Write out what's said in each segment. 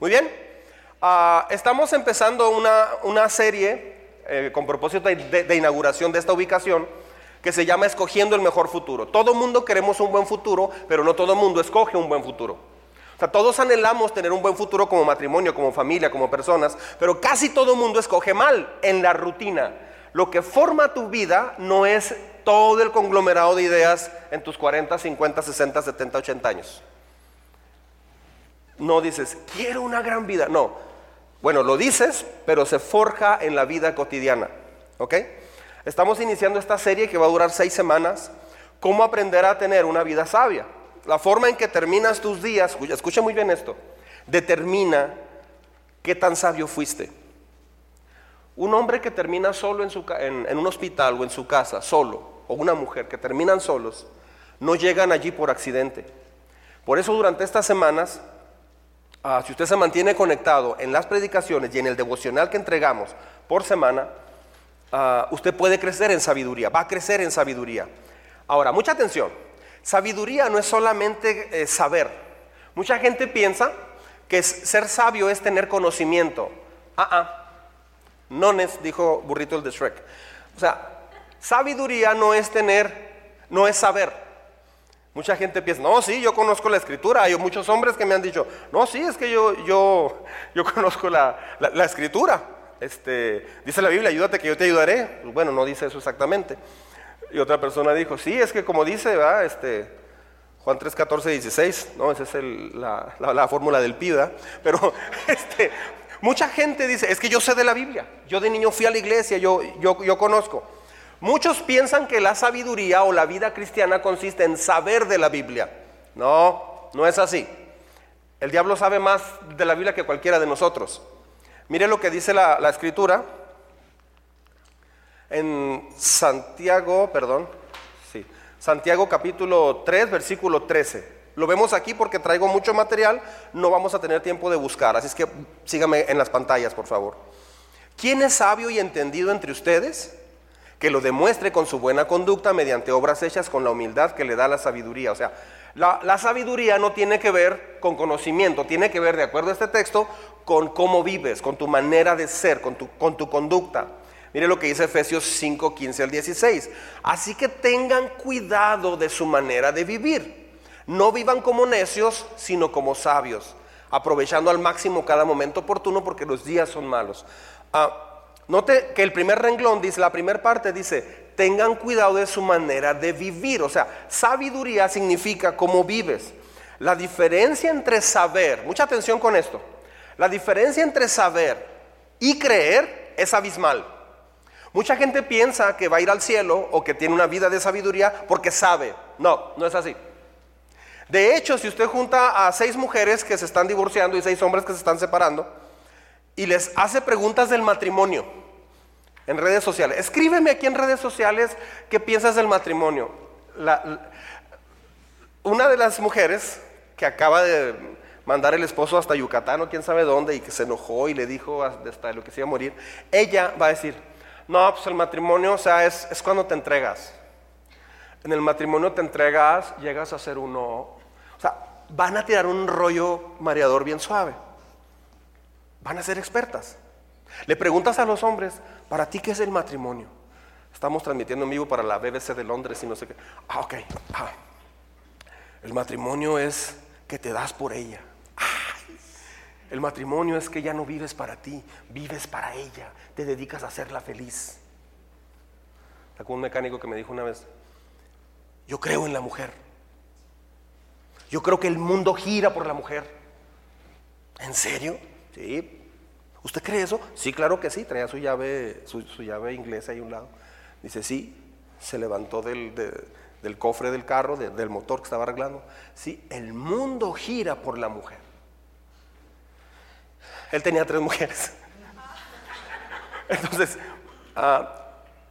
Muy bien. Ah, estamos empezando una, serie eh, con propósito de, inauguración de esta ubicación que se llama Escogiendo el Mejor Futuro. Todo mundo queremos un buen futuro, pero no todo mundo escoge un buen futuro. O sea, todos anhelamos tener un buen futuro como matrimonio, como familia, como personas, pero casi todo mundo escoge mal en la rutina. Lo que forma tu vida no es todo el conglomerado de ideas en tus 40, 50, 60, 70, 80 años. No dices, quiero una gran vida. No. Bueno, lo dices, pero se forja en la vida cotidiana. ¿Ok? Estamos iniciando esta serie que va a durar seis semanas. ¿Cómo aprender a tener una vida sabia? La forma en que terminas tus días, escucha muy bien esto, determina qué tan sabio fuiste. Un hombre que termina solo en, en un hospital o en su casa, solo, o una mujer que terminan solos, no llegan allí por accidente. Por eso durante estas semanas Ah, si usted se mantiene conectado en las predicaciones y en el devocional que entregamos por semana, ah, usted puede crecer en sabiduría, va a crecer en sabiduría. Ahora, mucha atención, sabiduría no es solamente eh, saber. Mucha gente piensa que ser sabio es tener conocimiento. Ah, ah, no es, dijo Burrito el de Shrek. O sea, sabiduría no es tener, no es saber. Mucha gente piensa, no, sí, yo conozco la escritura. Hay muchos hombres que me han dicho, no, sí, es que yo, yo, yo conozco la, escritura. Este, dice la Biblia, ayúdate que yo te ayudaré. Pues bueno, no dice eso exactamente. Y otra persona dijo, sí, es que como dice, ¿verdad? Este, Juan 3, 14, 16, no, esa es la, fórmula del PIDA. Pero este, mucha gente dice, es que yo sé de la Biblia. Yo de niño fui a la iglesia, yo, yo, yo conozco. Muchos piensan que la sabiduría o la vida cristiana consiste en saber de la Biblia. No, no es así. El diablo sabe más de la Biblia que cualquiera de nosotros. Mire lo que dice la, escritura en Santiago, perdón, sí, Santiago capítulo 3, versículo 13. Lo vemos aquí porque traigo mucho material, no vamos a tener tiempo de buscar, así es que sígame en las pantallas, por favor. ¿Quién es sabio y entendido entre ustedes? Que lo demuestre con su buena conducta mediante obras hechas con la humildad que le da la sabiduría. O sea, la, sabiduría no tiene que ver con conocimiento, tiene que ver, de acuerdo a este texto, con cómo vives, con tu manera de ser, con tu, con tu conducta. Mire lo que dice Efesios 5, 15 al 16. Así que tengan cuidado de su manera de vivir. No vivan como necios, sino como sabios, aprovechando al máximo cada momento oportuno porque los días son malos. Ah, Note que el primer renglón dice, la primera parte dice, tengan cuidado de su manera de vivir. O sea, sabiduría significa cómo vives. La diferencia entre saber, mucha atención con esto, la diferencia entre saber y creer es abismal. Mucha gente piensa que va a ir al cielo o que tiene una vida de sabiduría porque sabe. No, no es así. De hecho, si usted junta a seis mujeres que se están divorciando y seis hombres que se están separando y les hace preguntas del matrimonio, en redes sociales. Escríbeme aquí en redes sociales qué piensas del matrimonio. una de las mujeres que acaba de mandar el esposo hasta Yucatán o quién sabe dónde y que se enojó y le dijo hasta lo que se iba a morir, ella va a decir, no, pues el matrimonio, o sea, es, es cuando te entregas. En el matrimonio te entregas, llegas a ser uno, o sea, van a tirar un rollo mareador bien suave. Van a ser expertas. Le preguntas a los hombres, ¿para ti qué es el matrimonio? Estamos transmitiendo en vivo para la BBC de Londres y no sé qué. Ah, ok. Ah. El matrimonio es que te das por ella. El matrimonio es que ya no vives para ti, vives para ella, te dedicas a hacerla feliz. Como un mecánico que me dijo una vez, yo creo en la mujer. Yo creo que el mundo gira por la mujer. ¿En serio? Sí, ¿Usted cree eso? Sí, claro que sí, traía su llave, su, llave inglesa ahí a un lado. Dice, sí, se levantó del, cofre del carro, del motor que estaba arreglando. Sí, el mundo gira por la mujer. Él tenía tres mujeres. Entonces, ah,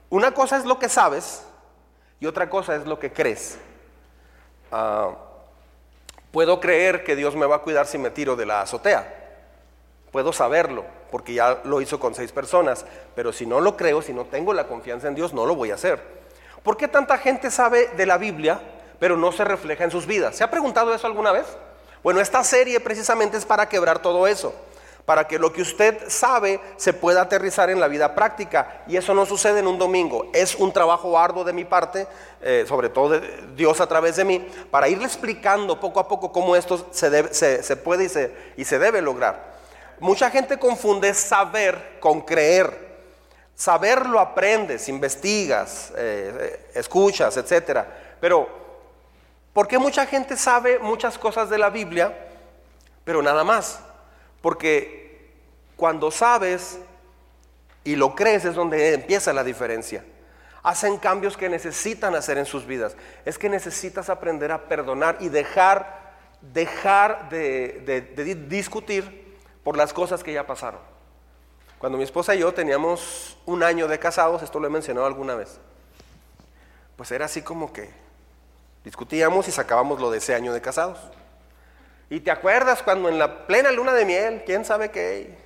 una cosa es lo que sabes y otra cosa es lo que crees. Ah, puedo creer que Dios me va a cuidar si me tiro de la azotea. Puedo saberlo, porque ya lo hizo con seis personas, pero si no lo creo, si no tengo la confianza en Dios, no lo voy a hacer. ¿Por qué tanta gente sabe de la Biblia, pero no se refleja en sus vidas? ¿Se ha preguntado eso alguna vez? Bueno, esta serie precisamente es para quebrar todo eso, para que lo que usted sabe se pueda aterrizar en la vida práctica. Y eso no sucede en un domingo, es un trabajo arduo de mi parte, eh, sobre todo de Dios a través de mí, para irle explicando poco a poco cómo esto se, puede y se debe lograr. Mucha gente confunde saber con creer. Saber lo aprendes, investigas, eh, escuchas, etc. Pero, ¿por qué mucha gente sabe muchas cosas de la Biblia, pero nada más? Porque cuando sabes y lo crees es donde empieza la diferencia. Hacen cambios que necesitan hacer en sus vidas. Es que necesitas aprender a perdonar y dejar, dejar de discutir por las cosas que ya pasaron. Cuando mi esposa y yo teníamos un año de casados, esto lo he mencionado alguna vez, pues era así como que discutíamos y sacábamos lo de ese año de casados. Y te acuerdas cuando en la plena luna de miel, quién sabe qué.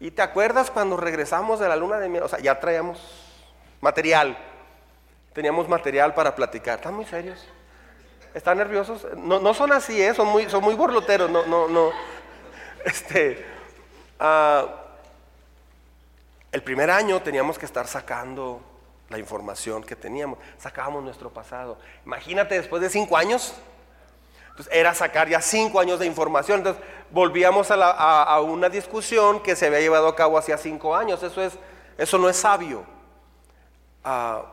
Y te acuerdas cuando regresamos de la luna de miel, o sea, ya traíamos material. Teníamos material para platicar. ¿Están muy serios? ¿Están nerviosos? No, no son así, ¿eh? son, muy, son muy borloteros. No, no, no. Este, ah, el primer año teníamos que estar sacando la información que teníamos, sacábamos nuestro pasado. Imagínate después de cinco años, entonces era sacar ya cinco años de información. Entonces volvíamos a, una discusión que se había llevado a cabo hacía cinco años. Eso, es, eso no es sabio. Ah,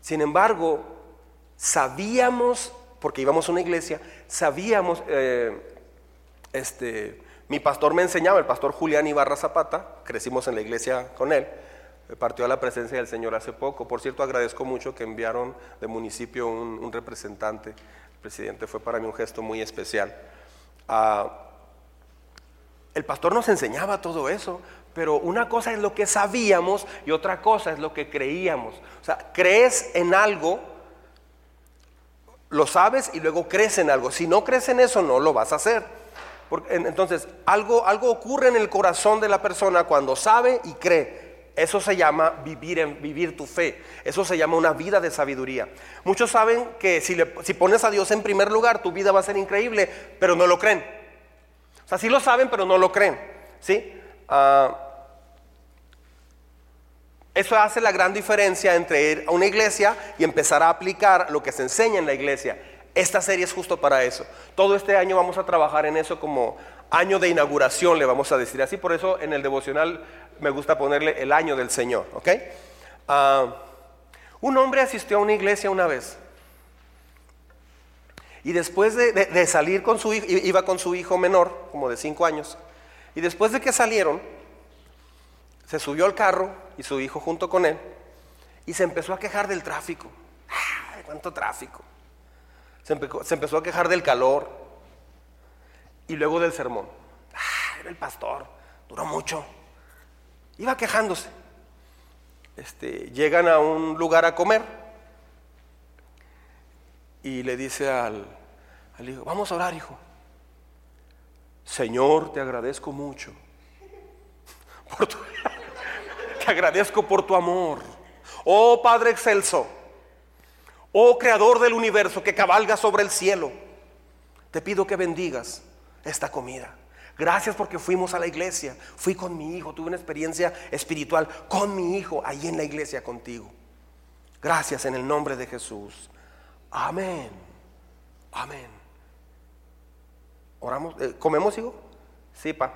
sin embargo, sabíamos, porque íbamos a una iglesia, sabíamos, eh, este, mi pastor me enseñaba, el pastor Julián Ibarra Zapata, crecimos en la iglesia con él, partió a la presencia del Señor hace poco. Por cierto, agradezco mucho que enviaron de municipio un, representante. El presidente fue para mí un gesto muy especial. Ah, el pastor nos enseñaba todo eso, pero una cosa es lo que sabíamos y otra cosa es lo que creíamos. O sea, crees en algo, lo sabes y luego crees en algo. Si no crees en eso, no lo vas a hacer entonces, algo, algo ocurre en el corazón de la persona cuando sabe y cree. Eso se llama vivir, en, vivir tu fe. Eso se llama una vida de sabiduría. Muchos saben que si, le, si pones a Dios en primer lugar, tu vida va a ser increíble, pero no lo creen. O sea, sí lo saben, pero no lo creen. ¿sí? Ah, eso hace la gran diferencia entre ir a una iglesia y empezar a aplicar lo que se enseña en la iglesia. Esta serie es justo para eso. Todo este año vamos a trabajar en eso como año de inauguración, le vamos a decir así. Por eso en el devocional me gusta ponerle el año del Señor. ¿ok? Ah, un hombre asistió a una iglesia una vez. Y después de, salir con su hijo, iba con su hijo menor, como de cinco años. Y después de que salieron, se subió al carro y su hijo junto con él. Y se empezó a quejar del tráfico. ¡Ay, cuánto tráfico! Se empezó, a quejar del calor y luego del sermón. Ah, era el pastor, duró mucho. Iba quejándose. Este, llegan a un lugar a comer y le dice al, hijo, vamos a orar, hijo. Señor, te agradezco mucho. te agradezco por tu amor. Oh Padre excelso Oh creador del universo que cabalga sobre el cielo, te pido que bendigas esta comida. Gracias porque fuimos a la iglesia, fui con mi hijo, tuve una experiencia espiritual con mi hijo ahí en la iglesia contigo. Gracias en el nombre de Jesús. Amén. Amén. Oramos, eh, ¿comemos, hijo? Sí, pa.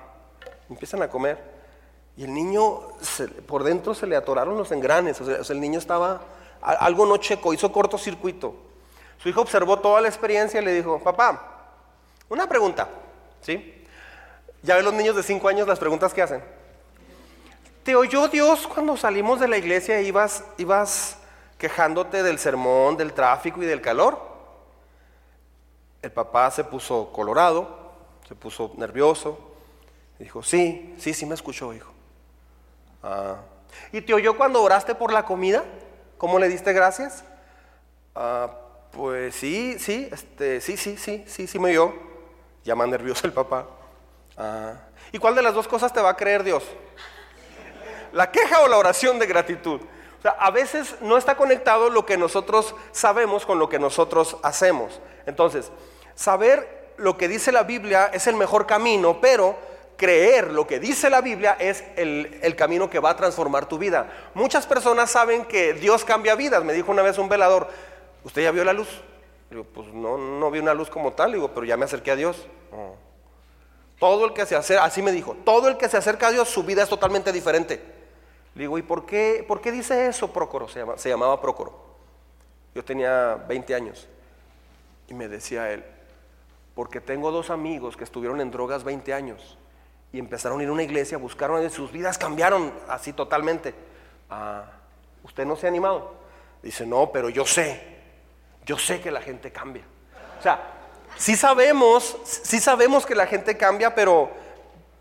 Empiezan a comer. Y el niño, por dentro se le atoraron los engranes. o sea, el niño estaba algo no checó, hizo cortocircuito. Su hijo observó toda la experiencia y le dijo, papá, una pregunta, ¿sí? Ya ven los niños de 5 años las preguntas que hacen. ¿Te oyó Dios cuando salimos de la iglesia e ibas, ibas quejándote del sermón, del tráfico y del calor? El papá se puso colorado, se puso nervioso. dijo, sí, sí, sí me escuchó, hijo. Ah. ¿Y te oyó cuando oraste por la comida? ¿Cómo le diste gracias? Ah, pues sí, sí, este, sí, sí, sí, sí, sí me dio. Ya más nervioso el papá. Ah, ¿Y cuál de las dos cosas te va a creer Dios? ¿La queja o la oración de gratitud? O sea, a veces no está conectado lo que nosotros sabemos con lo que nosotros hacemos. Entonces, saber lo que dice la Biblia es el mejor camino, pero creer lo que dice la Biblia es el, camino que va a transformar tu vida. Muchas personas saben que Dios cambia vidas. Me dijo una vez un velador, ¿usted ya vio la luz? Digo, pues no, no vi una luz como tal, digo, pero ya me acerqué a Dios. Todo el que se acerca, así me dijo, todo el que se acerca a Dios, su vida es totalmente diferente. Le digo, ¿y por qué, por qué dice eso Prócoro? Se llamaba Prócoro. Yo tenía 20 años. Y me decía él, porque tengo dos amigos que estuvieron en drogas 20 años y empezaron a ir a una iglesia, buscaron sus vidas cambiaron así totalmente. Ah, ¿Usted no se ha animado? Dice, no, pero yo sé, yo sé que la gente cambia. O sea, sí sabemos, sí sabemos que la gente cambia, pero,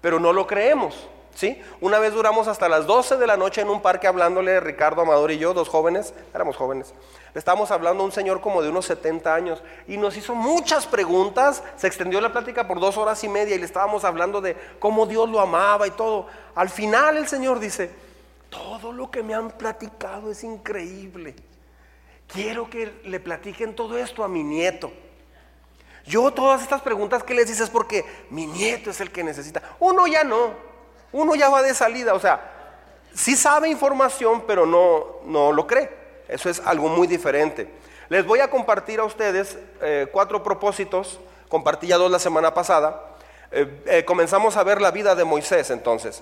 pero no lo creemos. ¿Sí? Una vez duramos hasta las 12 de la noche en un parque hablándole Ricardo Amador y yo, dos jóvenes, éramos jóvenes. Le estábamos hablando a un señor como de unos 70 años y nos hizo muchas preguntas. Se extendió la plática por dos horas y media y le estábamos hablando de cómo Dios lo amaba y todo. Al final el señor dice, todo lo que me han platicado es increíble. Quiero que le platiquen todo esto a mi nieto. Yo todas estas preguntas que les dices porque mi nieto es el que necesita. Uno ya no. Uno ya va de salida. O sea, sí sabe información, pero no, no lo cree. Eso es algo muy diferente. Les voy a compartir a ustedes eh, cuatro propósitos. Compartí ya dos la semana pasada. Eh, eh, comenzamos a ver la vida de Moisés entonces.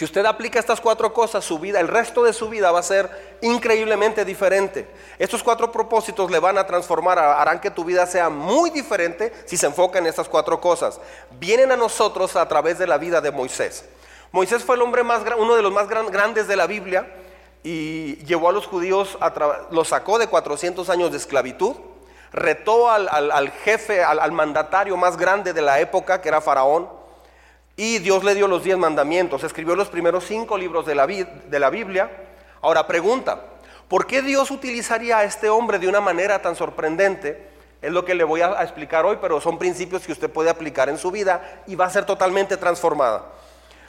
Si usted aplica estas cuatro cosas, su vida, el resto de su vida va a ser increíblemente diferente. Estos cuatro propósitos le van a transformar, harán que tu vida sea muy diferente si se enfoca en estas cuatro cosas. Vienen a nosotros a través de la vida de Moisés. Moisés fue el hombre más uno de los más grandes de la Biblia y llevó a los judíos, los sacó de 400 años de esclavitud, retó al, jefe, al mandatario más grande de la época, que era Faraón y Dios le dio los diez mandamientos, escribió los primeros cinco libros de la, de la Biblia. Ahora pregunta, ¿por qué Dios utilizaría a este hombre de una manera tan sorprendente? Es lo que le voy a explicar hoy, pero son principios que usted puede aplicar en su vida y va a ser totalmente transformada.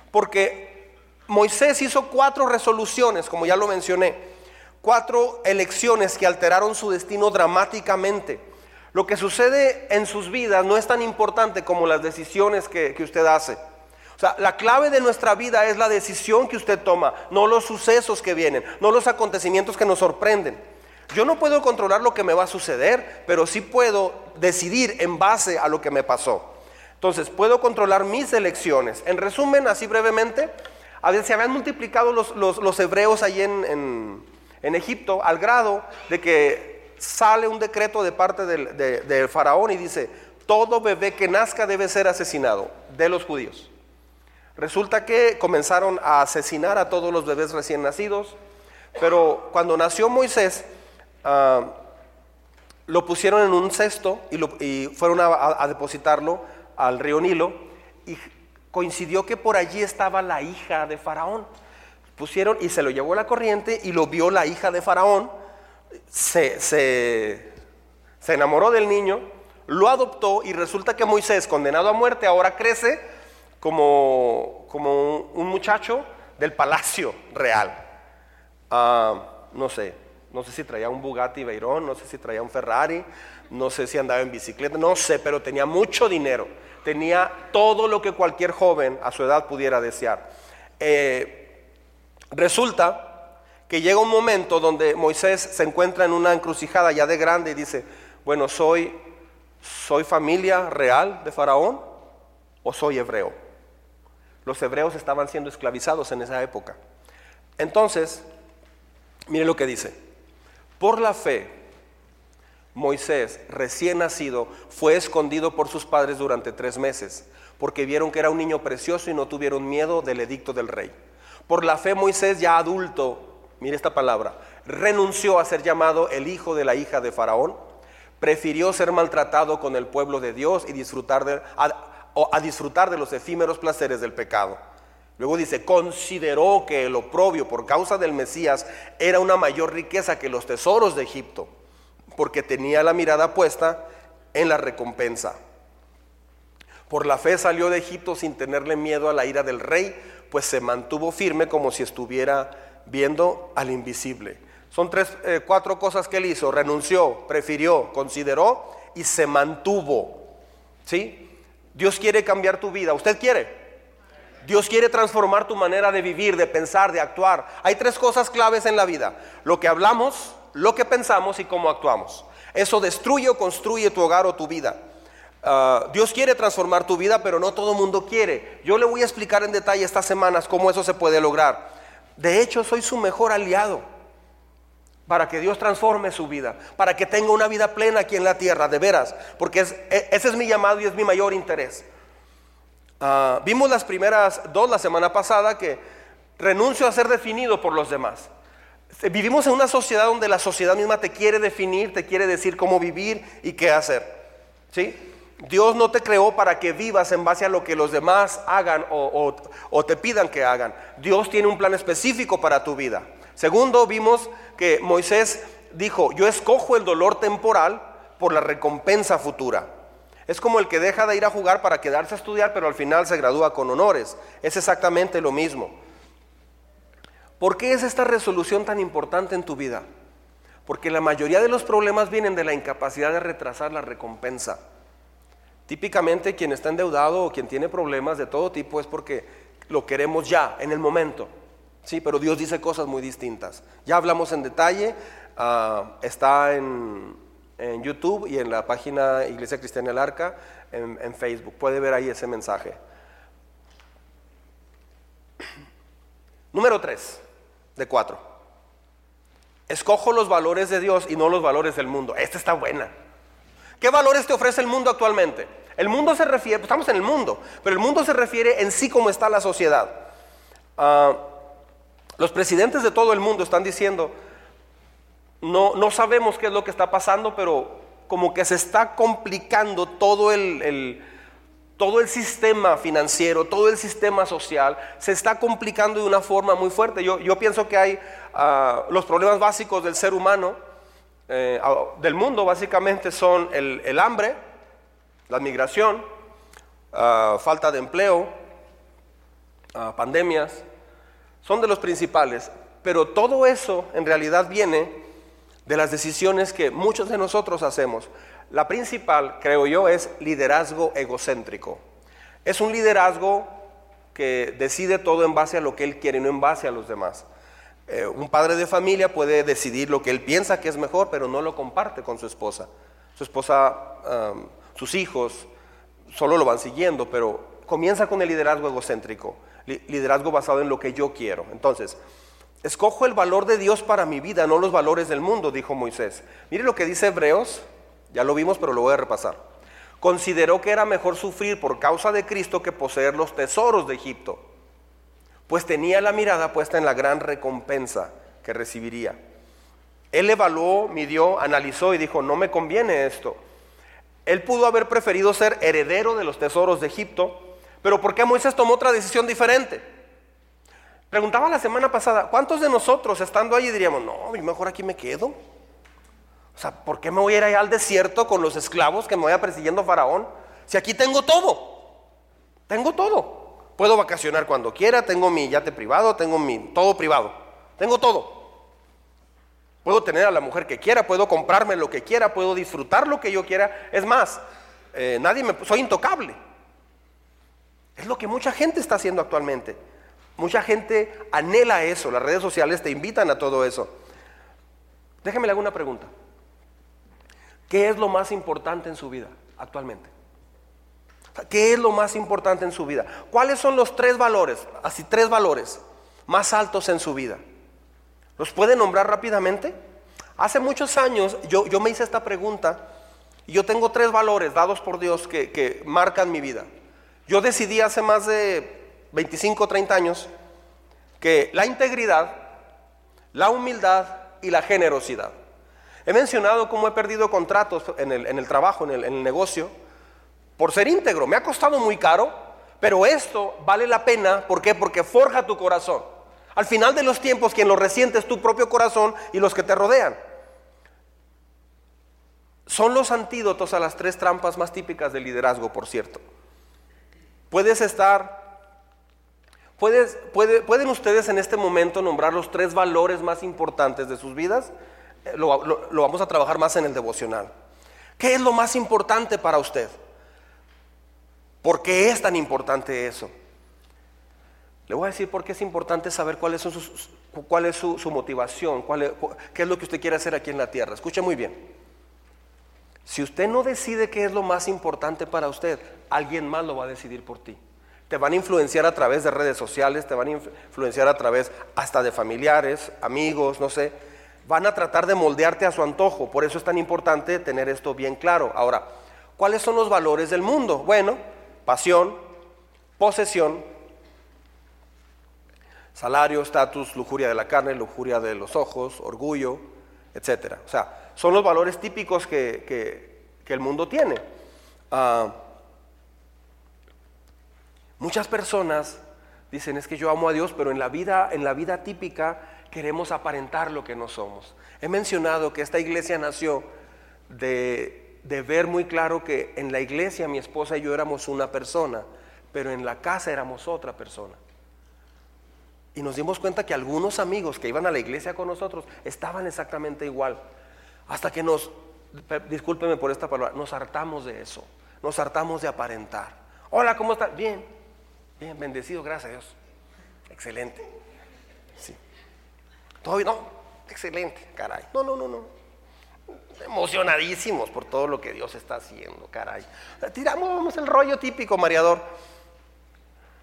Porque Moisés hizo cuatro resoluciones, como ya lo mencioné, cuatro elecciones que alteraron su destino dramáticamente. Lo que sucede en sus vidas no es tan importante como las decisiones que, que usted hace. La clave de nuestra vida es la decisión que usted toma, no los sucesos que vienen, no los acontecimientos que nos sorprenden. Yo no puedo controlar lo que me va a suceder, pero sí puedo decidir en base a lo que me pasó. Entonces, puedo controlar mis elecciones. En resumen, así brevemente, se habían multiplicado los, hebreos allí en, Egipto al grado de que sale un decreto de parte del faraón y dice, todo bebé que nazca debe ser asesinado de los judíos. Resulta que comenzaron a asesinar a todos los bebés recién nacidos, pero cuando nació Moisés, ah, lo pusieron en un cesto y, fueron a, depositarlo al río Nilo y coincidió que por allí estaba la hija de Faraón. Pusieron y se lo llevó la corriente y lo vio la hija de Faraón, se, se enamoró del niño, lo adoptó y resulta que Moisés, condenado a muerte, ahora crece como, como un muchacho del palacio real. Ah, no sé, no sé si traía un Bugatti Veyron, no sé si traía un Ferrari, no sé si andaba en bicicleta, no sé, pero tenía mucho dinero. Tenía todo lo que cualquier joven a su edad pudiera desear. Eh, resulta que llega un momento donde Moisés se encuentra en una encrucijada ya de grande y dice, bueno, soy, soy familia real de Faraón o soy hebreo. Los hebreos estaban siendo esclavizados en esa época. Entonces, mire lo que dice. Por la fe, Moisés, recién nacido, fue escondido por sus padres durante tres meses, porque vieron que era un niño precioso y no tuvieron miedo del edicto del rey. Por la fe, Moisés, ya adulto, mire esta palabra, renunció a ser llamado el hijo de la hija de Faraón, prefirió ser maltratado con el pueblo de Dios y disfrutar de, a disfrutar de los efímeros placeres del pecado. Luego dice, consideró que el oprobio por causa del Mesías era una mayor riqueza que los tesoros de Egipto, porque tenía la mirada puesta en la recompensa. Por la fe salió de Egipto sin tenerle miedo a la ira del rey, pues se mantuvo firme como si estuviera viendo al invisible. Son tres, eh, cuatro cosas que él hizo. Renunció, prefirió, consideró y se mantuvo. ¿Sí? Dios quiere cambiar tu vida. ¿Usted quiere? Dios quiere transformar tu manera de vivir, de pensar, de actuar. Hay tres cosas claves en la vida. Lo que hablamos, lo que pensamos y cómo actuamos. Eso destruye o construye tu hogar o tu vida. Ah, Dios quiere transformar tu vida, pero no todo el mundo quiere. Yo le voy a explicar en detalle estas semanas cómo eso se puede lograr. De hecho, soy su mejor aliado para que Dios transforme su vida, para que tenga una vida plena aquí en la tierra, de veras, porque e, ese es mi llamado y es mi mayor interés. Ah, vimos las primeras dos la semana pasada que renuncio a ser definido por los demás. Vivimos en una sociedad donde la sociedad misma te quiere definir, te quiere decir cómo vivir y qué hacer. ¿Sí? Dios no te creó para que vivas en base a lo que los demás hagan o, te pidan que hagan. Dios tiene un plan específico para tu vida. Segundo, vimos que Moisés dijo, yo escojo el dolor temporal por la recompensa futura. Es como el que deja de ir a jugar para quedarse a estudiar, pero al final se gradúa con honores. Es exactamente lo mismo. ¿Por qué es esta resolución tan importante en tu vida? Porque la mayoría de los problemas vienen de la incapacidad de retrasar la recompensa. Típicamente quien está endeudado o quien tiene problemas de todo tipo es porque lo queremos ya, en el momento. Sí, pero Dios dice cosas muy distintas. Ya hablamos en detalle, ah, está en, YouTube y en la página Iglesia Cristiana El Arca, en, Facebook. Puede ver ahí ese mensaje. Número 3 de cuatro. Escojo los valores de Dios y no los valores del mundo. Esta está buena. ¿Qué valores te ofrece el mundo actualmente? El mundo se refiere, pues, estamos en el mundo, pero el mundo se refiere en sí como está la sociedad. Ah, los presidentes de todo el mundo están diciendo, no, no sabemos qué es lo que está pasando, pero como que se está complicando todo el todo el sistema financiero, todo el sistema social se está complicando de una forma muy fuerte. Yo, yo pienso que hay ah, los problemas básicos del ser humano, eh, del mundo básicamente son el, hambre, la migración, ah, falta de empleo, ah, pandemias, son de los principales. Pero todo eso en realidad viene de las decisiones que muchos de nosotros hacemos. La principal, creo yo, es liderazgo egocéntrico. Es un liderazgo que decide todo en base a lo que él quiere, no en base a los demás. Eh, un padre de familia puede decidir lo que él piensa que es mejor, pero no lo comparte con su esposa. Su esposa, sus hijos, solo lo van siguiendo, pero comienza con el liderazgo egocéntrico, liderazgo basado en lo que yo quiero. Entonces, escojo el valor de Dios para mi vida, no los valores del mundo, dijo Moisés. Mire lo que dice Hebreos ya lo vimos, pero lo voy a repasar. Consideró que era mejor sufrir por causa de Cristo que poseer los tesoros de Egipto, pues tenía la mirada puesta en la gran recompensa que recibiría. Él evaluó, midió, analizó y dijo, no me conviene esto. Él pudo haber preferido ser heredero de los tesoros de Egipto, pero ¿por qué Moisés tomó otra decisión diferente? Preguntaba la semana pasada, ¿cuántos de nosotros estando allí diríamos, no, mejor aquí me quedo? O sea, ¿por qué me voy a ir al desierto con los esclavos que me vaya persiguiendo Faraón? Si aquí tengo todo, tengo todo. Puedo vacacionar cuando quiera, tengo mi yate privado, tengo mi todo privado, tengo todo. Puedo tener a la mujer que quiera, puedo comprarme lo que quiera, puedo disfrutar lo que yo quiera. Es más, eh, nadie me, soy intocable. Es lo que mucha gente está haciendo actualmente. Mucha gente anhela eso, las redes sociales te invitan a todo eso. Déjeme le hago una pregunta. ¿Qué es lo más importante en su vida actualmente? ¿Qué es lo más importante en su vida? ¿Cuáles son los tres valores, así tres valores más altos en su vida? ¿Los puede nombrar rápidamente? Hace muchos años yo, me hice esta pregunta y yo tengo tres valores dados por Dios que marcan mi vida. Yo decidí hace más de 25 o 30 años que la integridad, la humildad y la generosidad. He mencionado cómo he perdido contratos en el, trabajo, en el, negocio, por ser íntegro. Me ha costado muy caro, pero esto vale la pena. ¿Por qué? Porque forja tu corazón. Al final de los tiempos, quien lo resiente es tu propio corazón y los que te rodean. Son los antídotos a las tres trampas más típicas del liderazgo, por cierto. Puedes estar Puedes, ¿Pueden ustedes en este momento nombrar los tres valores más importantes de sus vidas? lo, vamos a trabajar más en el devocional. ¿Qué es lo más importante para usted? ¿Por qué es tan importante eso? Le voy a decir por qué es importante saber cuál es, cuál es su, motivación, cuál qué es lo que usted quiere hacer aquí en la tierra. Escuche muy bien. Si usted no decide qué es lo más importante para usted, alguien más lo va a decidir por ti. Te van a influenciar a través de redes sociales, te van a influenciar a través hasta de familiares, amigos, no sé. Van a tratar de moldearte a su antojo. Por eso es tan importante tener esto bien claro. Ahora, ¿cuáles son los valores del mundo? Bueno, pasión, posesión, salario, estatus, lujuria de la carne, lujuria de los ojos, orgullo, etc. O sea, son los valores típicos que, el mundo tiene. Ah, muchas personas dicen es que yo amo a Dios, pero en la vida, en la vida típica queremos aparentar lo que no somos. He mencionado que esta iglesia nació de, de ver muy claro que en la iglesia mi esposa y yo éramos una persona, pero en la casa éramos otra persona. Y nos dimos cuenta que algunos amigos que iban a la iglesia con nosotros estaban exactamente igual. Hasta que nos, discúlpeme por esta palabra, nos hartamos de eso. Nos hartamos de aparentar. Hola, ¿cómo estás? Bien, bien, bendecido, gracias a Dios. Excelente. Sí. ¿Todo bien? No, excelente, caray. No, no, no, no. Emocionadísimos por todo lo que Dios está haciendo, caray. Tiramos el rollo típico, mareador.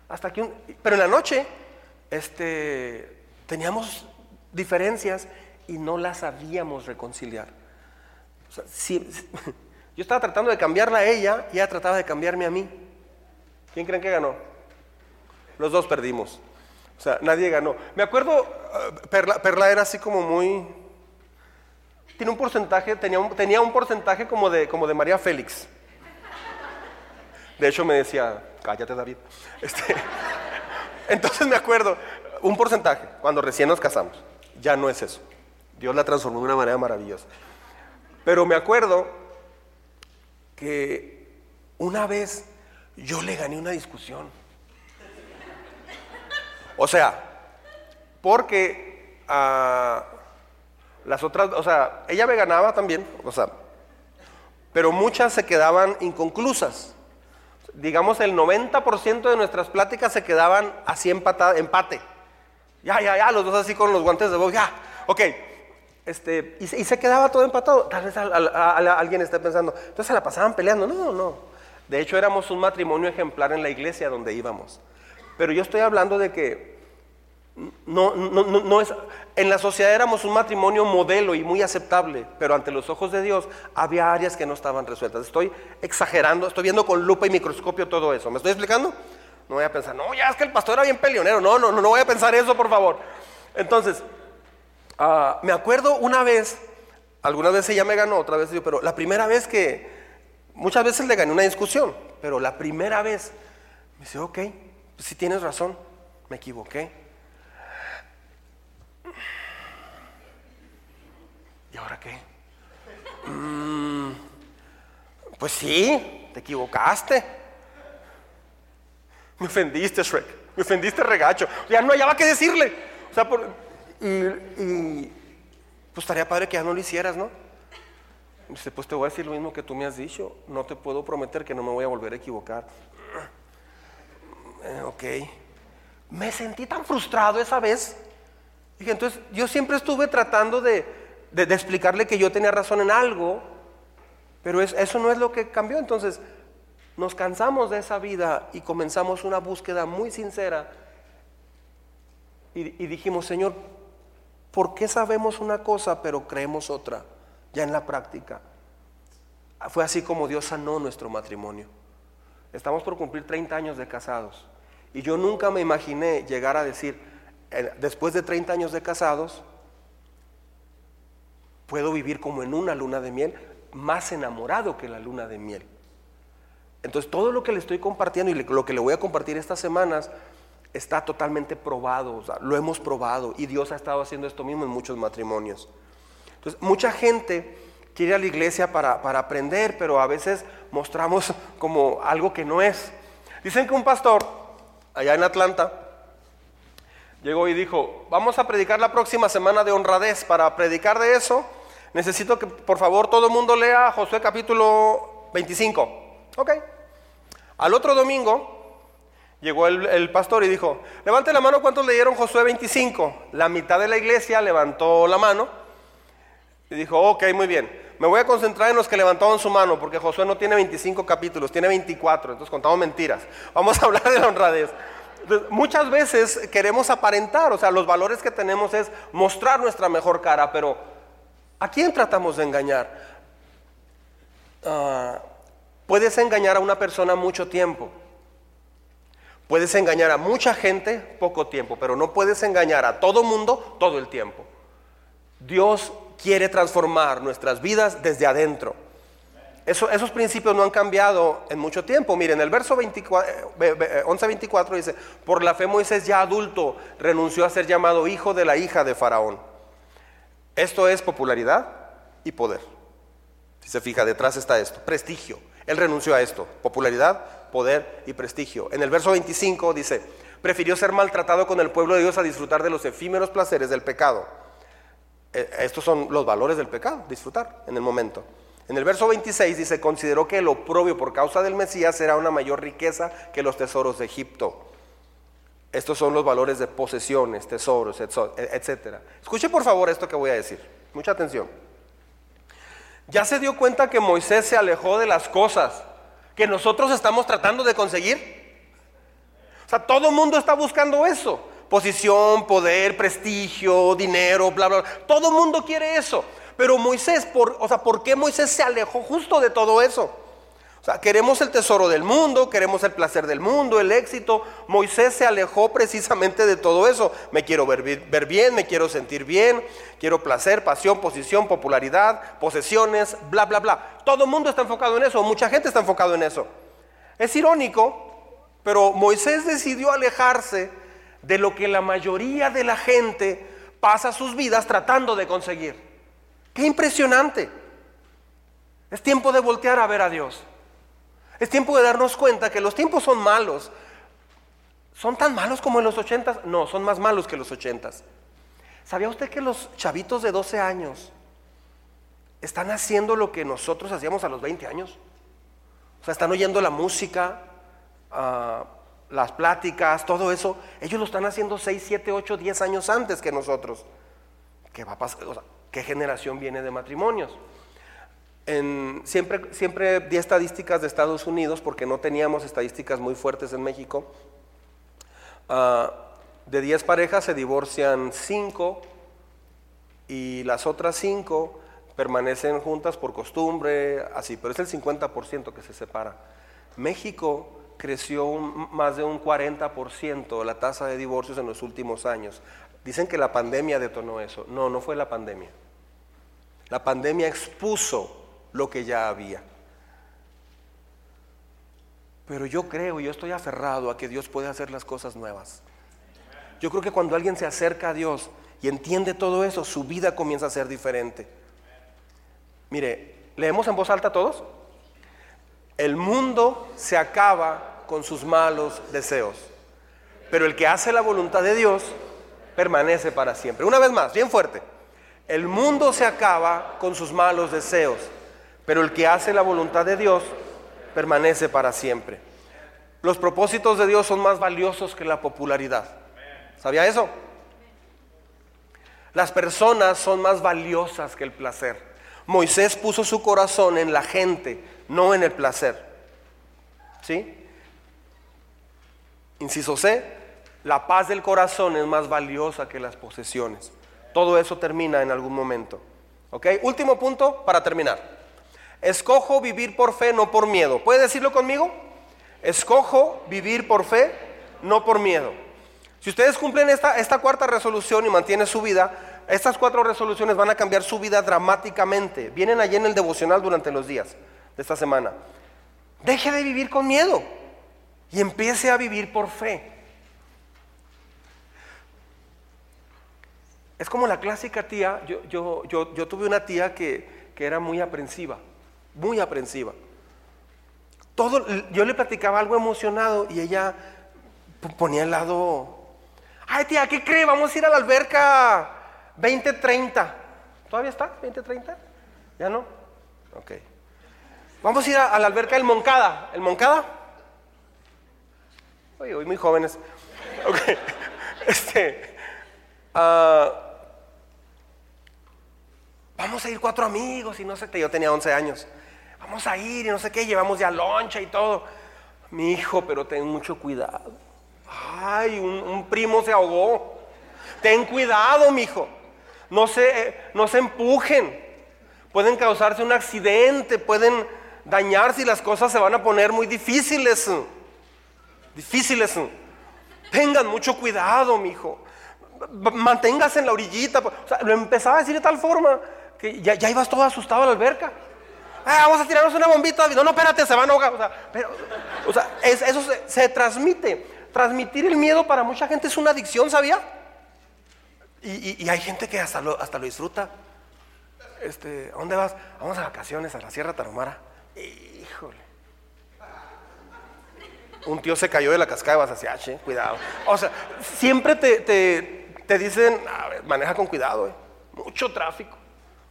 Hasta que un, pero en la noche este, teníamos diferencias y no las sabíamos reconciliar. yo estaba tratando de cambiarla a ella y ella trataba de cambiarme a mí. ¿Quién creen que ganó? Los dos perdimos. O sea, nadie ganó. Me acuerdo, eh, Perla, era así como muy... Tiene un porcentaje, tenía un, tenía un porcentaje como de, como de María Félix. De hecho me decía, cállate David. Este, entonces me acuerdo, un porcentaje, cuando recién nos casamos, ya no es eso. Dios la transformó de una manera maravillosa. Pero me acuerdo que una vez yo le gané una discusión. O sea, porque a las otras, o sea, ella me ganaba también, o sea, pero muchas se quedaban inconclusas digamos, el 90% de nuestras pláticas se quedaban así empate. Ya, ya, ya, los dos así con los guantes de voz, ya, ok. Este, y, se quedaba todo empatado. Tal vez alguien esté pensando, entonces se la pasaban peleando. No, no. De hecho, éramos un matrimonio ejemplar en la iglesia donde íbamos. Pero yo estoy hablando de que no, no, no, es, en la sociedad éramos un matrimonio modelo y muy aceptable, pero ante los ojos de Dios había áreas que no estaban resueltas. Estoy exagerando, estoy viendo con lupa y microscopio todo eso. ¿Me estoy explicando? No voy a pensar, no, ya es que el pastor era bien peleonero. No, no, no, no voy a pensar eso, por favor. Entonces, ah, me acuerdo una vez, algunas veces ella me ganó, otra vez yo, pero la primera vez que, muchas veces le gané una discusión, pero la primera vez me dice, ok, pues sí tienes razón, me equivoqué ¿Y ahora qué? Mm, pues sí, te equivocaste. Me ofendiste, Shrek. Me ofendiste, regacho. Ya no hallaba qué decirle. O sea, y, pues estaría padre que ya no lo hicieras, ¿no? Dice, pues te voy a decir lo mismo que tú me has dicho. No te puedo prometer que no me voy a volver a equivocar. Eh, ok. Me sentí tan frustrado esa vez. Dije, entonces yo siempre estuve tratando de, de, explicarle que yo tenía razón en algo, pero eso no es lo que cambió. Entonces, nos cansamos de esa vida y comenzamos una búsqueda muy sincera y, y dijimos, Señor, ¿por qué sabemos una cosa pero creemos otra ya en la práctica? Fue así como Dios sanó nuestro matrimonio. Estamos por cumplir 30 años de casados. Y yo nunca me imaginé llegar a decir, eh, después de 30 años de casados, puedo vivir como en una luna de miel, más enamorado que la luna de miel. Entonces todo lo que le estoy compartiendo y lo que le voy a compartir estas semanas está totalmente probado, lo hemos probado y Dios ha estado haciendo esto mismo en muchos matrimonios. Entonces mucha gente quiere ir a la iglesia para, para aprender, pero a veces mostramos como algo que no es. Dicen que un pastor allá en Atlanta llegó y dijo, vamos a predicar la próxima semana de honradez. Para predicar de eso, Necesito que por favor todo el mundo lea Josué capítulo 25. Ok. Al otro domingo llegó el, pastor y dijo, levante la mano cuántos leyeron Josué 25. La mitad de la iglesia levantó la mano y dijo, ok, muy bien. Me voy a concentrar en los que levantaron su mano, porque Josué no tiene 25 capítulos, tiene 24, entonces contamos mentiras. Vamos a hablar de la honradez. Muchas veces queremos aparentar, o sea, los valores que tenemos es mostrar nuestra mejor cara, pero ¿a quién tratamos de engañar? Ah, puedes engañar a una persona mucho tiempo. Puedes engañar a mucha gente poco tiempo, pero no puedes engañar a todo mundo todo el tiempo. Dios quiere transformar nuestras vidas desde adentro. esos principios no han cambiado en mucho tiempo. Miren, el verso 24, 11-24 dice, por la fe Moisés ya adulto renunció a ser llamado hijo de la hija de Faraón. Esto es popularidad y poder. Si se fija, detrás está esto, prestigio. Él renunció a esto, popularidad, poder y prestigio. En el verso 25 dice, prefirió ser maltratado con el pueblo de Dios a disfrutar de los efímeros placeres del pecado. Eh, estos son los valores del pecado, disfrutar en el momento. En el verso 26 dice, consideró que el oprobio por causa del Mesías será una mayor riqueza que los tesoros de Egipto. Estos son los valores de posesiones, tesoros, etc. Escuche por favor esto que voy a decir. Mucha atención. ¿Ya se dio cuenta que Moisés se alejó de las cosas que nosotros estamos tratando de conseguir? O sea, todo el mundo está buscando eso posición, poder, prestigio, dinero, bla, bla, bla. Todo el mundo quiere eso. Pero Moisés, por, o sea, ¿por qué Moisés se alejó justo de todo eso? O sea, queremos el tesoro del mundo, queremos el placer del mundo, el éxito. Moisés se alejó precisamente de todo eso. Me quiero ver, ver bien, me quiero sentir bien, quiero placer, pasión, posición, popularidad, posesiones, bla, bla, bla. Todo el mundo está enfocado en eso, mucha gente está enfocado en eso. Es irónico, pero Moisés decidió alejarse de lo que la mayoría de la gente pasa sus vidas tratando de conseguir. Qué impresionante. Es tiempo de voltear a ver a Dios. Es tiempo de darnos cuenta que los tiempos son malos. ¿Son tan malos como en los ochentas? No, son más malos que los ochentas. ¿Sabía usted que los chavitos de 12 años están haciendo lo que nosotros hacíamos a los 20 años? O sea, están oyendo la música, uh, las pláticas, todo eso, ellos lo están haciendo 6, 7, 8, 10 años antes que nosotros. ¿Qué va a pasar? ¿Qué generación viene de matrimonios? Siempre, siempre di estadísticas de Estados Unidos porque no teníamos estadísticas muy fuertes en México. Ah, de 10 parejas se divorcian 5 y las otras 5 permanecen juntas por costumbre, así, pero es el 50% que se separa. México creció más de un 40% la tasa de divorcios en los últimos años. Dicen que la pandemia detonó eso. No, no fue la pandemia. La pandemia expuso lo que ya había. Pero yo creo, yo estoy aferrado a que Dios puede hacer las cosas nuevas. Yo creo que cuando alguien se acerca a Dios y entiende todo eso, su vida comienza a ser diferente. Mire, ¿leemos en voz alta todos? El mundo se acaba con sus malos deseos, pero el que hace la voluntad de Dios permanece para siempre. Una vez más, bien fuerte. El mundo se acaba con sus malos deseos, pero el que hace la voluntad de Dios permanece para siempre. Los propósitos de Dios son más valiosos que la popularidad. ¿Sabía eso? Las personas son más valiosas que el placer. Moisés puso su corazón en la gente, no en el placer. ¿Sí? Inciso C, la paz del corazón es más valiosa que las posesiones. Todo eso termina en algún momento. ¿Ok? Último punto para terminar. Escojo vivir por fe, no por miedo. ¿Puede decirlo conmigo? Escojo vivir por fe, no por miedo. Si ustedes cumplen esta, esta cuarta resolución y mantienen su vida, estas cuatro resoluciones van a cambiar su vida dramáticamente. Vienen allí en el devocional durante los días de esta semana. Deje de vivir con miedo y empiece a vivir por fe. Es como la clásica tía, yo, yo, yo, yo tuve una tía que, que, era muy aprensiva, muy aprensiva. Todo, yo le platicaba algo emocionado y ella ponía el lado, ay tía, ¿qué cree? Vamos a ir a la alberca 2030. ¿Todavía está? ¿2030? ¿Ya no? Ok. Vamos a ir a, la alberca del Moncada. ¿El Moncada? Oye, hoy muy jóvenes. Ok. Este. ah, vamos a ir cuatro amigos y no sé. Yo tenía 11 años. Vamos a ir y no sé qué. Llevamos ya loncha y todo. Mi hijo, pero ten mucho cuidado. Ay, un, primo se ahogó. Ten cuidado, mi hijo. No se, eh, no se empujen. Pueden causarse un accidente, pueden dañarse y las cosas se van a poner muy difíciles. Difíciles. Tengan mucho cuidado, mi hijo. Manténgase en la orillita. O sea, lo empezaba a decir de tal forma que ya, ya ibas todo asustado a la alberca. Ah, vamos a tirarnos una bombita. No, no, espérate, se van a ahogar. O sea, eso se, transmite. Transmitir el miedo para mucha gente es una adicción, ¿sabía? Y, y- y hay gente que hasta lo, disfruta. Este, ¿A dónde vas? Vamos a vacaciones a la Sierra Tarahumara. Híjole. Un tío se cayó de la cascada de Basaciache, cuidado. O sea, siempre te dicen, "A ver, maneja con cuidado, eh. mucho tráfico,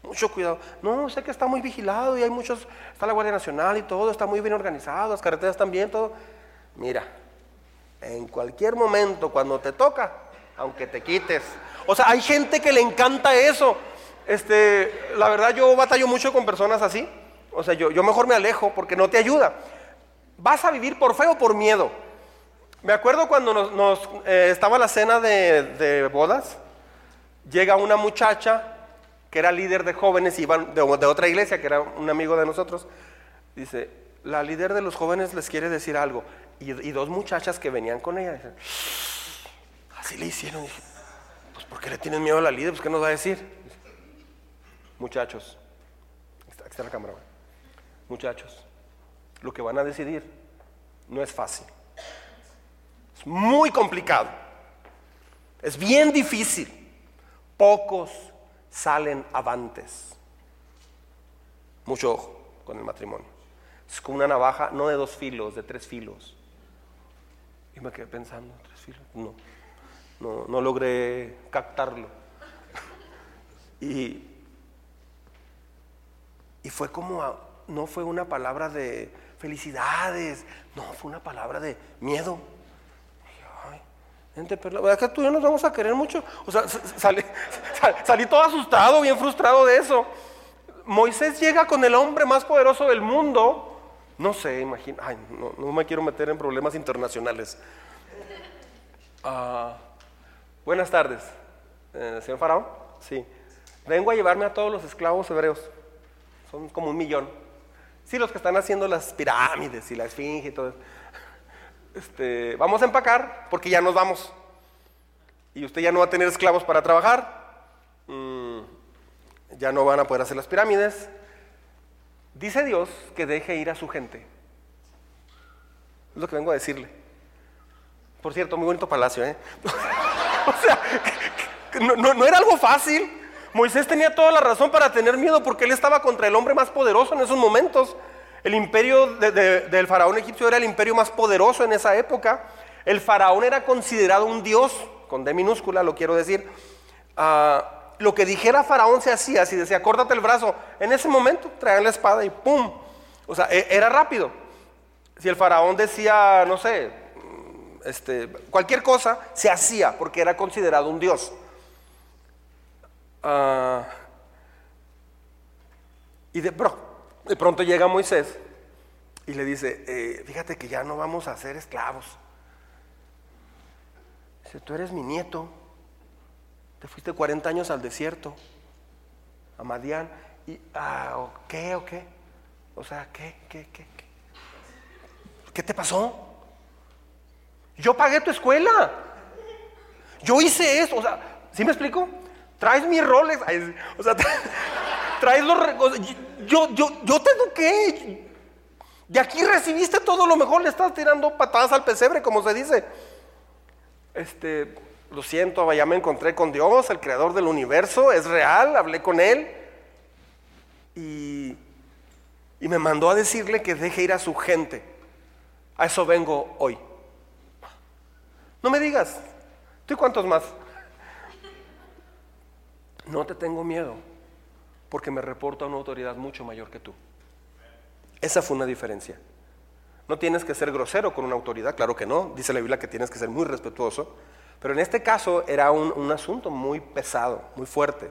mucho cuidado. No, sé que está muy vigilado y hay muchos, está la Guardia Nacional y todo, está muy bien organizado, las carreteras están bien, todo. Mira, en cualquier momento, cuando te toca, aunque te quites. O sea, hay gente que le encanta eso. Este, la verdad, yo batallo mucho con personas así. O sea, yo, yo mejor me alejo porque no te ayuda. ¿Vas a vivir por fe o por miedo? Me acuerdo cuando nos, nos, eh, estaba la cena de, de bodas, llega una muchacha que era líder de jóvenes, iban de, de otra iglesia, que era un amigo de nosotros, dice, la líder de los jóvenes les quiere decir algo. Y, dos muchachas que venían con ella, dicen, así le hicieron. Dije, pues ¿por qué le tienen miedo a la líder? Pues ¿qué nos va a decir? Muchachos, está, está la cámara, muchachos, lo que van a decidir no es fácil. Es muy complicado. Es bien difícil. Pocos salen avantes. Mucho ojo con el matrimonio. Es como una navaja, no de dos filos, de tres filos. Y me quedé pensando, tres filos. No, no, no logré captarlo. Y, y fue como, no fue una palabra de felicidades, no, fue una palabra de miedo. Dije, "Ay, gente, pero la verdad que tú y yo nos vamos a querer mucho. O sea, salí, sal- salí todo asustado, bien frustrado de eso. Moisés llega con el hombre más poderoso del mundo. No sé, imagina, ay, no, no me quiero meter en problemas internacionales. Ah, buenas tardes, Eh, señor Faraón. Sí, vengo a llevarme a todos los esclavos hebreos. Son como un millón. Sí, los que están haciendo las pirámides y la esfinge y todo eso. Este, vamos a empacar porque ya nos vamos. Y usted ya no va a tener esclavos para trabajar. Mm, ya no van a poder hacer las pirámides. Dice Dios que deje ir a su gente. Es lo que vengo a decirle. Por cierto, muy bonito palacio, ¿eh? o sea, no, no- no era algo fácil. Moisés tenía toda la razón para tener miedo porque él estaba contra el hombre más poderoso en esos momentos. El imperio de- de- del faraón egipcio era el imperio más poderoso en esa época. El faraón era considerado un dios, con D minúscula lo quiero decir. Ah, lo que dijera faraón se hacía, si decía, córtate el brazo, en ese momento traían la espada y ¡pum! O sea, e- era rápido. Si el faraón decía, no sé, este, cualquier cosa, se hacía porque era considerado un dios. Ah, y de, pro- de pronto llega Moisés y le dice, eh, fíjate que ya no vamos a ser esclavos. Dice, tú eres mi nieto, te fuiste 40 años al desierto, a Madián, y, ah, ¿o ¿qué, o qué? O sea, ¿qué, qué, qué, qué? ¿Qué te pasó? Yo pagué tu escuela. Yo hice esto. O sea, ¿sí me explico? Traes mis roles. O sea, tra- traes los. Yo, yo, yo te eduqué. De aquí recibiste todo lo mejor. Le estás tirando patadas al pesebre, como se dice. Este, lo siento, ya me encontré con Dios, el creador del universo. Es real. Hablé con Él. Y, y me mandó a decirle que deje ir a su gente. A eso vengo hoy. No me digas, ¿tú y cuántos más? No te tengo miedo, porque me reporta una autoridad mucho mayor que tú. Esa fue una diferencia. No tienes que ser grosero con una autoridad, claro que no. Dice la Biblia que tienes que ser muy respetuoso. Pero en este caso era un, un asunto muy pesado, muy fuerte.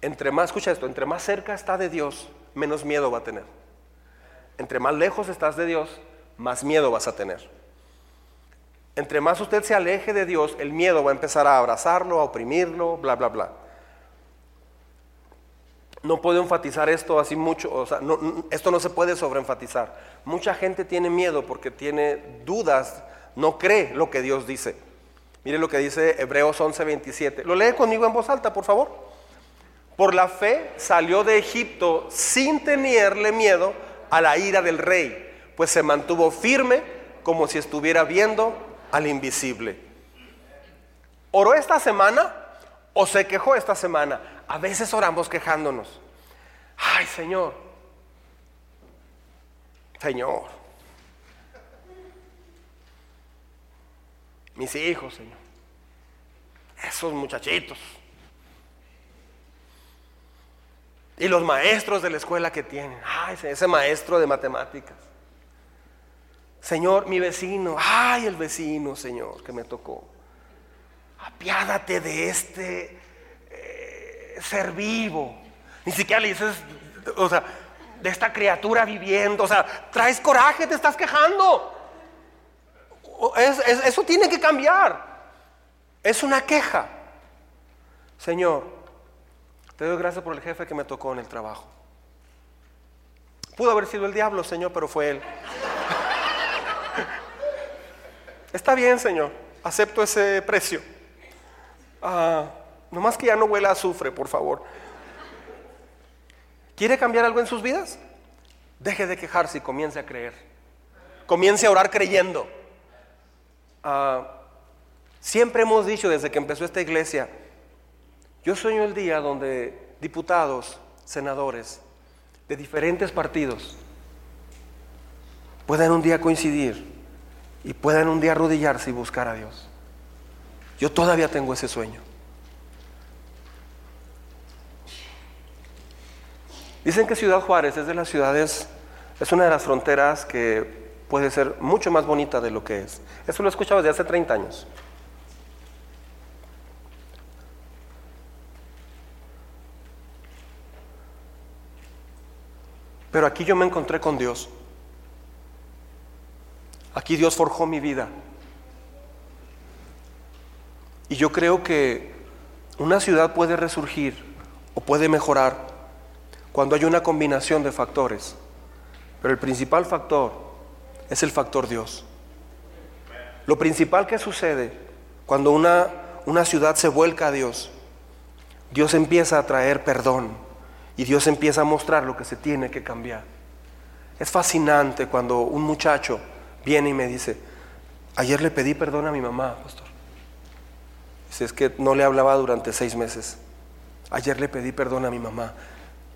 Entre más, escucha esto, entre más cerca está de Dios, menos miedo va a tener. Entre más lejos estás de Dios, más miedo vas a tener. Entre más usted se aleje de Dios, el miedo va a empezar a abrazarlo, a oprimirlo, bla, bla, bla. No puedo enfatizar esto así mucho, o sea, esto no se puede sobreenfatizar. Mucha gente tiene miedo porque tiene dudas, no cree lo que Dios dice. Mire lo que dice Hebreos 11:27. Lo lee conmigo en voz alta, por favor. Por la fe salió de Egipto sin tenerle miedo a la ira del rey, pues se mantuvo firme como si estuviera viendo al invisible. ¿Oró esta semana o se quejó esta semana? A veces oramos quejándonos. Ay, Señor. Señor. Mis hijos, Señor. Esos muchachitos. Y los maestros de la escuela que tienen. Ay, ese maestro de matemáticas. Señor, mi vecino. Ay, el vecino, Señor, que me tocó. Apiádate de este ser vivo. Ni siquiera le dices, o sea, de esta criatura viviendo. O sea, traes coraje, te estás quejando. eso tiene que cambiar. Es una queja. Señor, te doy gracias por el jefe que me tocó en el trabajo. Pudo haber sido el diablo, Señor, pero fue él. Está bien, Señor. Acepto ese precio. Ah, Nomás que ya no huela a azufre, por favor. ¿Quiere cambiar algo en sus vidas? Deje de quejarse y comience a creer. Comience a orar creyendo. Ah, siempre hemos dicho desde que empezó esta iglesia, yo sueño el día donde diputados, senadores de diferentes partidos puedan un día coincidir y puedan un día arrodillarse y buscar a Dios. Yo todavía tengo ese sueño. Dicen que Ciudad Juárez es de las ciudades, es una de las fronteras que puede ser mucho más bonita de lo que es. Eso lo he escuchado desde hace 30 años. Pero aquí yo me encontré con Dios. Aquí Dios forjó mi vida. Y yo creo que una ciudad puede resurgir o puede mejorar cuando hay una combinación de factores. Pero el principal factor es el factor Dios. Lo principal que sucede cuando una, una ciudad se vuelca a Dios, Dios empieza a traer perdón y Dios empieza a mostrar lo que se tiene que cambiar. Es fascinante cuando un muchacho viene y me dice, ayer le pedí perdón a mi mamá, pastor. Dice, es que no le hablaba durante seis meses. Ayer le pedí perdón a mi mamá.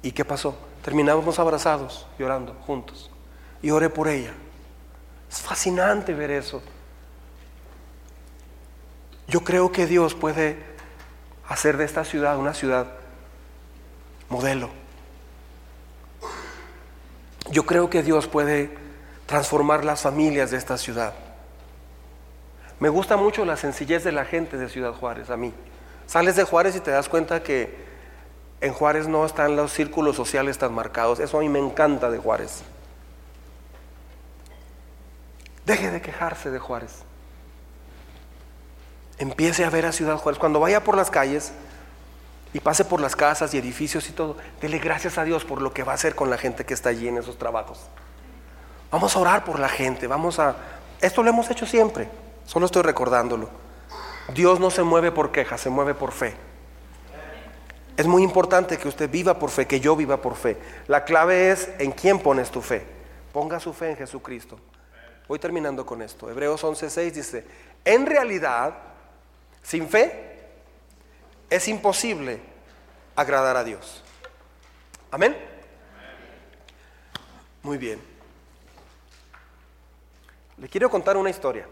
¿Y qué pasó? Terminábamos abrazados, llorando juntos. Y oré por ella. Es fascinante ver eso. Yo creo que Dios puede hacer de esta ciudad una ciudad modelo. Yo creo que Dios puede transformar las familias de esta ciudad. Me gusta mucho la sencillez de la gente de Ciudad Juárez, a mí. Sales de Juárez y te das cuenta que en Juárez no están los círculos sociales tan marcados. Eso a mí me encanta de Juárez. Deje de quejarse de Juárez. Empiece a ver a Ciudad Juárez. Cuando vaya por las calles y pase por las casas y edificios y todo, dele gracias a Dios por lo que va a hacer con la gente que está allí en esos trabajos. Vamos a orar por la gente, vamos a... Esto lo hemos hecho siempre, solo estoy recordándolo. Dios no se mueve por quejas, se mueve por fe. Es muy importante que usted viva por fe, que yo viva por fe. La clave es en quién pones tu fe. Ponga su fe en Jesucristo. Voy terminando con esto. Hebreos 11:6 dice, en realidad, sin fe, es imposible agradar a Dios. Amén. Muy bien. Le quiero contar una historia.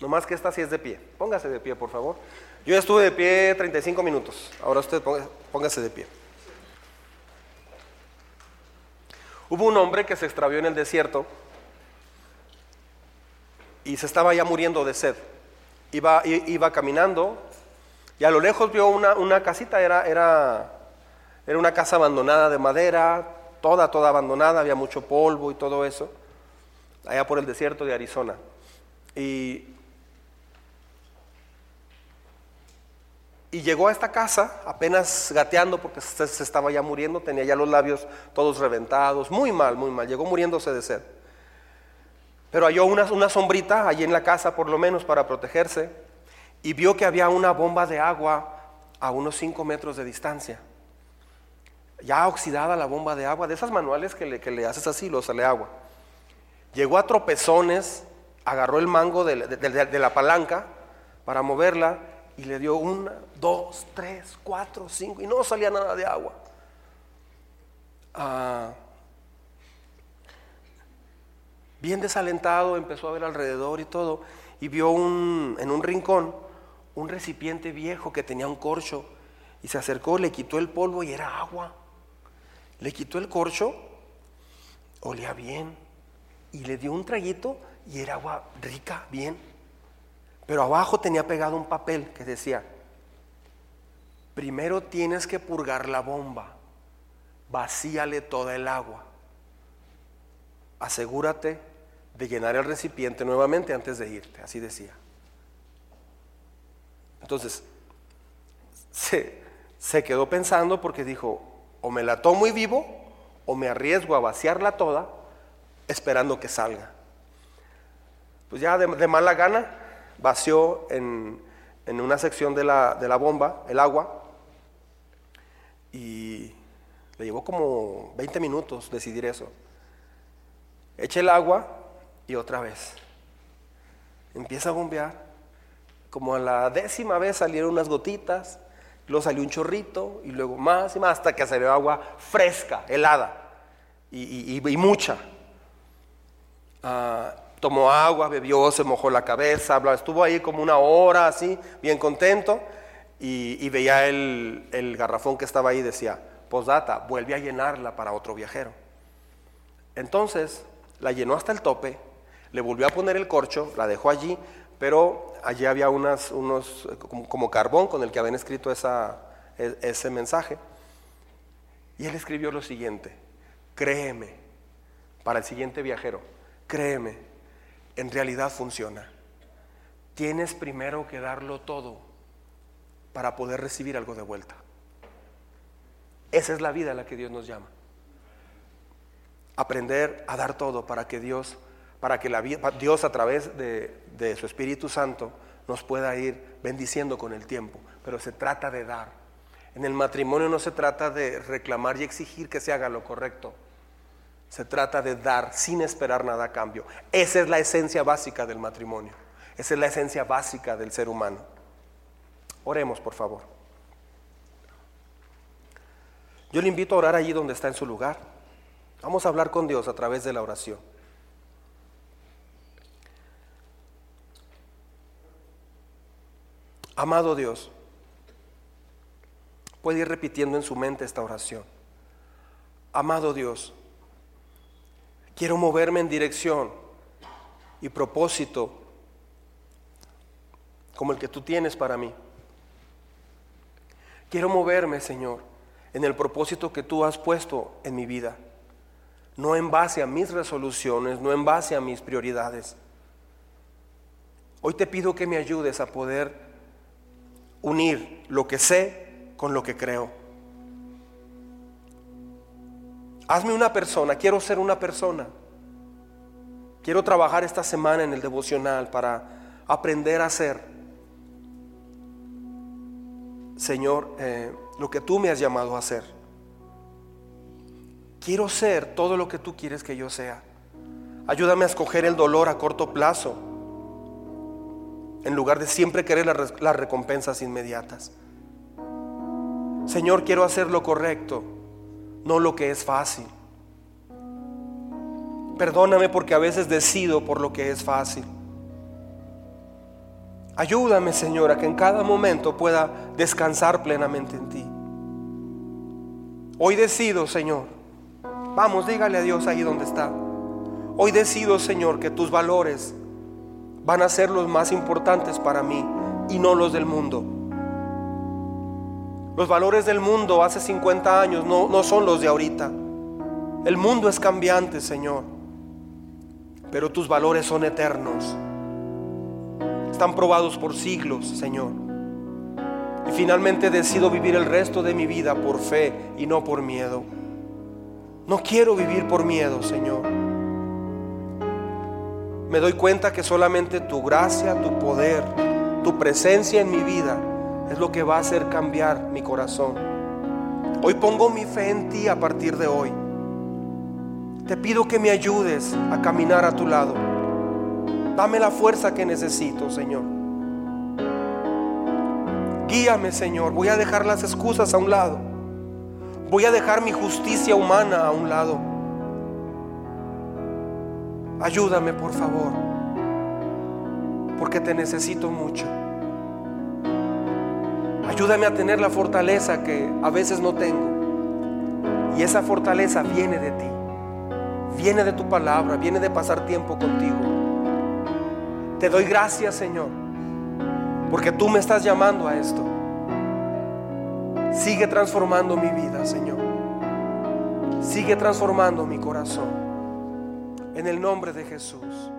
No más que esta sí es de pie. Póngase de pie, por favor. Yo estuve de pie 35 minutos. Ahora usted póngase de pie. Hubo un hombre que se extravió en el desierto y se estaba ya muriendo de sed. Iba, iba caminando y a lo lejos vio una, una casita, era, era, era una casa abandonada de madera, toda, toda abandonada, había mucho polvo y todo eso, allá por el desierto de Arizona. Y, y llegó a esta casa apenas gateando porque se, estaba ya muriendo, tenía ya los labios todos reventados, muy mal, muy mal, llegó muriéndose de sed. Pero halló una, una sombrita allí en la casa por lo menos para protegerse y vio que había una bomba de agua a unos 5 metros de distancia. Ya oxidada la bomba de agua, de esas manuales que le, haces así, lo sale agua. Llegó a tropezones, agarró el mango de la palanca para moverla y le dio una, dos, tres, cuatro, cinco y no salía nada de agua. Ah, bien desalentado, empezó a ver alrededor y todo, y vio un, en un rincón un recipiente viejo que tenía un corcho, y se acercó, le quitó el polvo y era agua. Le quitó el corcho, olía bien, y le dio un traguito y era agua rica, bien. Pero abajo tenía pegado un papel que decía, primero tienes que purgar la bomba, vacíale toda el agua, asegúrate de llenar el recipiente nuevamente antes de irte, así decía. Entonces, se, se quedó pensando porque dijo, o me la tomo y vivo, o me arriesgo a vaciarla toda esperando que salga. Pues ya de, de mala gana vació en, en una sección de la, de la, bomba el agua y le llevó como 20 minutos decidir eso. Eche el agua y otra vez. Empieza a bombear. Como a la décima vez salieron unas gotitas, luego salió un chorrito y luego más y más hasta que salió agua fresca, helada y, y, y mucha. Ah, tomó agua, bebió, se mojó la cabeza, estuvo ahí como una hora así, bien contento y, veía el, garrafón que estaba ahí decía, posdata, vuelve a llenarla para otro viajero. Entonces la llenó hasta el tope le volvió a poner el corcho, la dejó allí, pero allí había unas, unos como, como, carbón con el que habían escrito e, ese mensaje. Y él escribió lo siguiente, créeme, para el siguiente viajero, créeme, en realidad funciona. Tienes primero que darlo todo para poder recibir algo de vuelta. Esa es la vida a la que Dios nos llama. Aprender a dar todo para que Dios para que la, Dios a través de, de su Espíritu Santo nos pueda ir bendiciendo con el tiempo. Pero se trata de dar. En el matrimonio no se trata de reclamar y exigir que se haga lo correcto. Se trata de dar sin esperar nada a cambio. Esa es la esencia básica del matrimonio. Esa es la esencia básica del ser humano. Oremos, por favor. Yo le invito a orar allí donde está en su lugar. Vamos a hablar con Dios a través de la oración. Amado Dios, puede ir repitiendo en su mente esta oración. Amado Dios, quiero moverme en dirección y propósito como el que tú tienes para mí. Quiero moverme, Señor, en el propósito que tú has puesto en mi vida, no en base a mis resoluciones, no en base a mis prioridades. Hoy te pido que me ayudes a poder unir lo que sé con lo que creo. Hazme una persona, quiero ser una persona. Quiero trabajar esta semana en el devocional para aprender a ser, Señor, eh, lo que tú me has llamado a hacer. Quiero ser todo lo que tú quieres que yo sea. Ayúdame a escoger el dolor a corto plazo en lugar de siempre querer las, las recompensas inmediatas. Señor, quiero hacer lo correcto, no lo que es fácil. Perdóname porque a veces decido por lo que es fácil. Ayúdame, Señor, a que en cada momento pueda descansar plenamente en ti. Hoy decido, Señor. Vamos, dígale a Dios ahí donde está. Hoy decido, Señor, que tus valores van a ser los más importantes para mí y no los del mundo. Los valores del mundo hace 50 años no, no son los de ahorita. El mundo es cambiante, Señor, pero tus valores son eternos. Están probados por siglos, Señor. Y finalmente decido vivir el resto de mi vida por fe y no por miedo. No quiero vivir por miedo, Señor. Me doy cuenta que solamente tu gracia, tu poder, tu presencia en mi vida es lo que va a hacer cambiar mi corazón. Hoy pongo mi fe en ti a partir de hoy. Te pido que me ayudes a caminar a tu lado. Dame la fuerza que necesito, Señor. Guíame, Señor. Voy a dejar las excusas a un lado. Voy a dejar mi justicia humana a un lado. Ayúdame, por favor. Porque te necesito mucho. Ayúdame a tener la fortaleza que a veces no tengo. Y esa fortaleza viene de ti. Viene de tu palabra, viene de pasar tiempo contigo. Te doy gracias, Señor, porque tú me estás llamando a esto. Sigue transformando mi vida, Señor. Sigue transformando mi corazón. En el nombre de Jesús.